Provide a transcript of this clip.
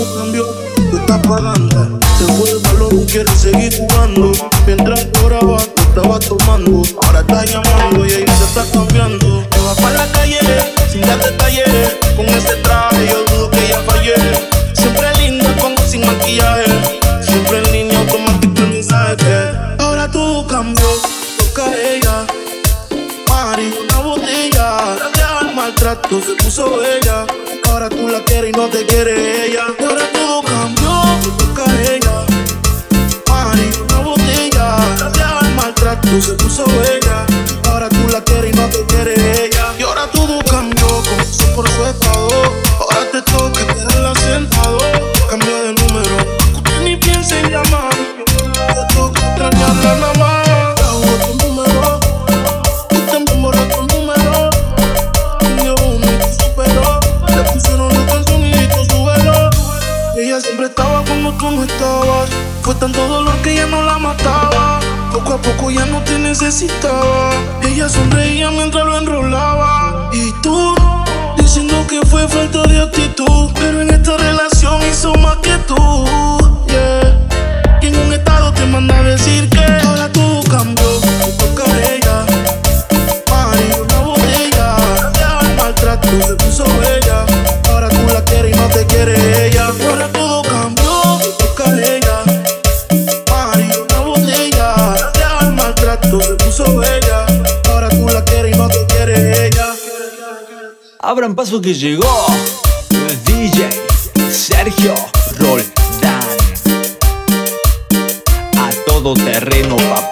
Cambio, cambio, tú estás pagando. Se fue el valor, quieres seguir jugando. Mientras lloraba, tú estabas tomando. Ahora estás llamando y ella se está cambiando. Te vas para la calle, sin darte talleres. Con ese traje, yo dudo que ella fallé. Siempre linda cuando sin maquillaje. Siempre en línea automática el mensaje que ahora todo cambió. Toca a ella. Mari, una botella. Ya el maltrato se puso bella. Ahora tú la quieres y no te quiere ella. Maltrato se puso bella. Ahora tú la quieres y no te quiere ella. Y ahora todo cambió, comenzó por su estado. Ahora te toca quedarla sentado. Cambia de número, usted ni piensa en llamar. Te toca extrañarla nada más. Tú tú tú. Ella siempre estaba cuando tú no estabas. Fue tanto dolor que ya no la mataba. Poco a poco ya no te necesitaba. Ella sonreía mientras lo enrolaba. Y tú, diciendo que fue falta de actitud. Pero en esta relación hizo más que tú. Yeah. Y en un estado te manda a decir que ahora todo cambió. A ella. Mari, una botella. Ya maltrato se puso tú. Abran paso que llegó el DJ Sergio Roldán. A todo terreno, papá.